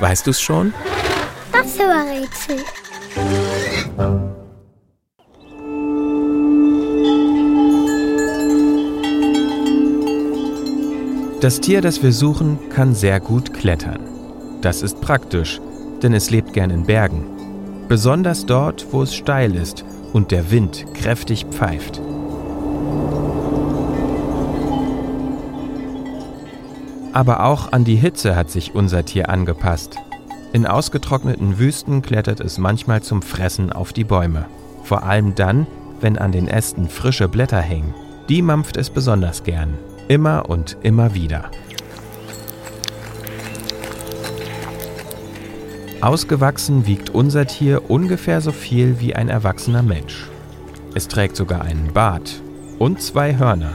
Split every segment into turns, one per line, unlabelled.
Weißt du's schon?
Das Rätsel.
Das Tier, das wir suchen, kann sehr gut klettern. Das ist praktisch, denn es lebt gern in Bergen. Besonders dort, wo es steil ist und der Wind kräftig pfeift. Aber auch an die Hitze hat sich unser Tier angepasst. In ausgetrockneten Wüsten klettert es manchmal zum Fressen auf die Bäume. Vor allem dann, wenn an den Ästen frische Blätter hängen. Die mampft es besonders gern. Immer und immer wieder. Ausgewachsen wiegt unser Tier ungefähr so viel wie ein erwachsener Mensch. Es trägt sogar einen Bart und zwei Hörner.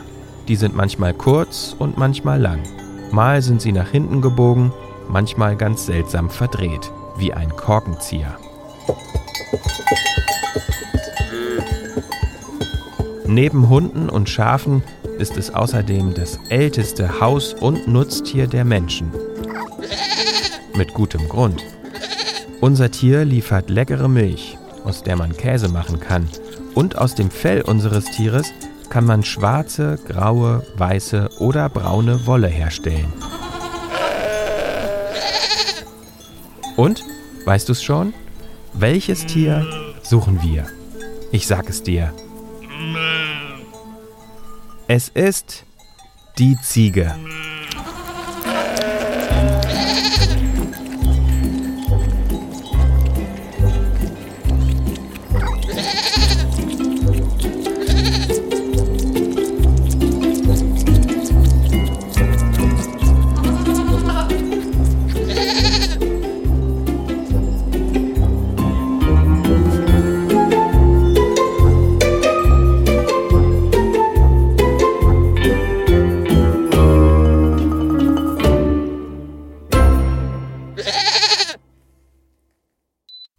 Die sind manchmal kurz und manchmal lang. Mal sind sie nach hinten gebogen, manchmal ganz seltsam verdreht, wie ein Korkenzieher. Neben Hunden und Schafen ist es außerdem das älteste Haus- und Nutztier der Menschen. Mit gutem Grund. Unser Tier liefert leckere Milch, aus der man Käse machen kann. Und aus dem Fell unseres Tieres kann man schwarze, graue, weiße oder braune Wolle herstellen. Und, weißt du es schon? Welches Tier suchen wir? Ich sag es dir. Es ist die Ziege.